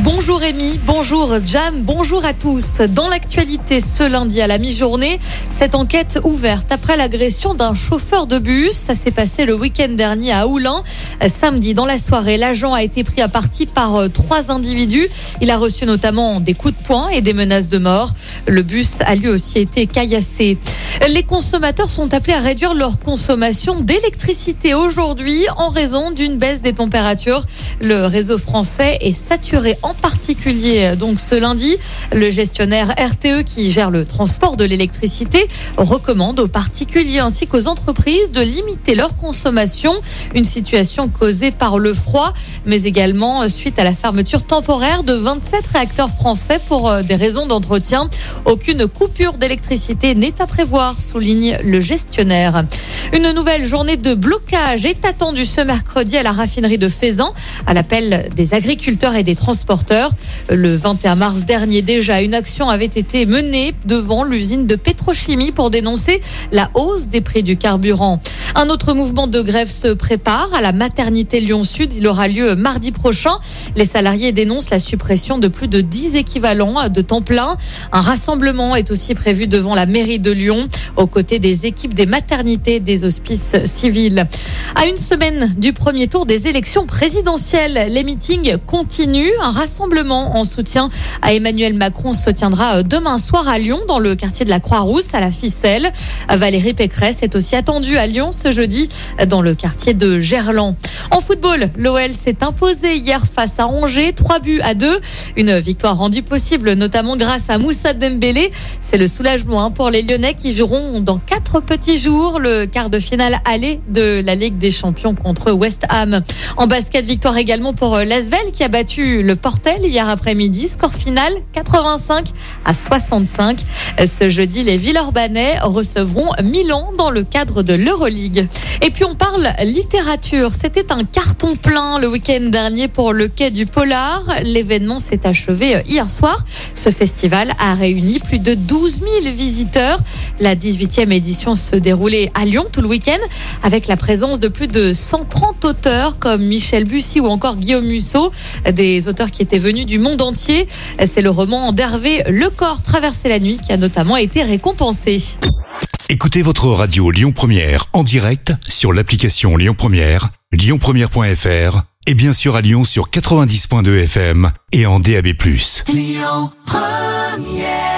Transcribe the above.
Bonjour Rémi, bonjour Jam, bonjour à tous. Dans l'actualité ce lundi à la mi-journée, cette enquête ouverte après l'agression d'un chauffeur de bus. Ça s'est passé le week-end dernier à Oulin. Samedi, dans la soirée, l'agent a été pris à partie par euh, trois individus. Il a reçu notamment des coups de poing et des menaces de mort. Le bus a lui aussi été caillassé. Les consommateurs sont appelés à réduire leur consommation d'électricité aujourd'hui en raison d'une baisse des températures. Le réseau français est saturé en particulier donc ce lundi. Le gestionnaire RTE qui gère le transport de l'électricité recommande aux particuliers ainsi qu'aux entreprises de limiter leur consommation. Une situation causée par le froid mais également suite à la fermeture temporaire de 27 réacteurs français pour euh, des raisons d'entretien. Aucune coupure d'électricité n'est à prévoir, souligne le gestionnaire. Une nouvelle journée de blocage est attendue ce mercredi à la raffinerie de Faisan, à l'appel des agriculteurs et des transporteurs. Le 21 mars dernier déjà, une action avait été menée devant l'usine de pétrochimie pour dénoncer la hausse des prix du carburant. Un autre mouvement de grève se prépare à la maternité Lyon-Sud. Il aura lieu mardi prochain. Les salariés dénoncent la suppression de plus de 10 équivalents de temps plein. Un rassemblement est aussi prévu devant la mairie de Lyon, aux côtés des équipes des maternités hospices civils. À une semaine du premier tour des élections présidentielles, les meetings continuent. Un rassemblement en soutien à Emmanuel Macron se tiendra demain soir à Lyon, dans le quartier de la Croix-Rousse, à la Ficelle. Valérie Pécresse est aussi attendue à Lyon ce jeudi, dans le quartier de Gerland. En football, l'OL s'est imposé hier face à Angers, 3 buts à 2. Une victoire rendue possible notamment grâce à Moussa Dembélé. C'est le soulagement hein, pour les Lyonnais qui joueront dans quatre petits jours le quart de finale aller de la Ligue des Champions contre West Ham. En basket, victoire également pour Lasvel qui a battu le Portel hier après-midi. Score final 85 à 65. Ce jeudi, les Villeurbanais recevront Milan dans le cadre de l'Euroleague. Et puis on parle littérature. C'était un carton plein le week-end dernier pour le quai du Polar. L'événement s'est achevé hier soir. Ce festival a réuni plus de 12 000 visiteurs. La 18e édition se déroulait à Lyon tout le week-end avec la présence de plus de 130 auteurs comme Michel Bussy ou encore Guillaume Musso, des auteurs qui étaient venus du monde entier. C'est le roman d'Hervé Le Corps traversé la nuit qui a notamment été récompensé. Écoutez votre radio Lyon Première en direct sur l'application Lyon Première, lyonpremière.fr et bien sûr à Lyon sur 90.2 FM et en DAB+. Lyon Première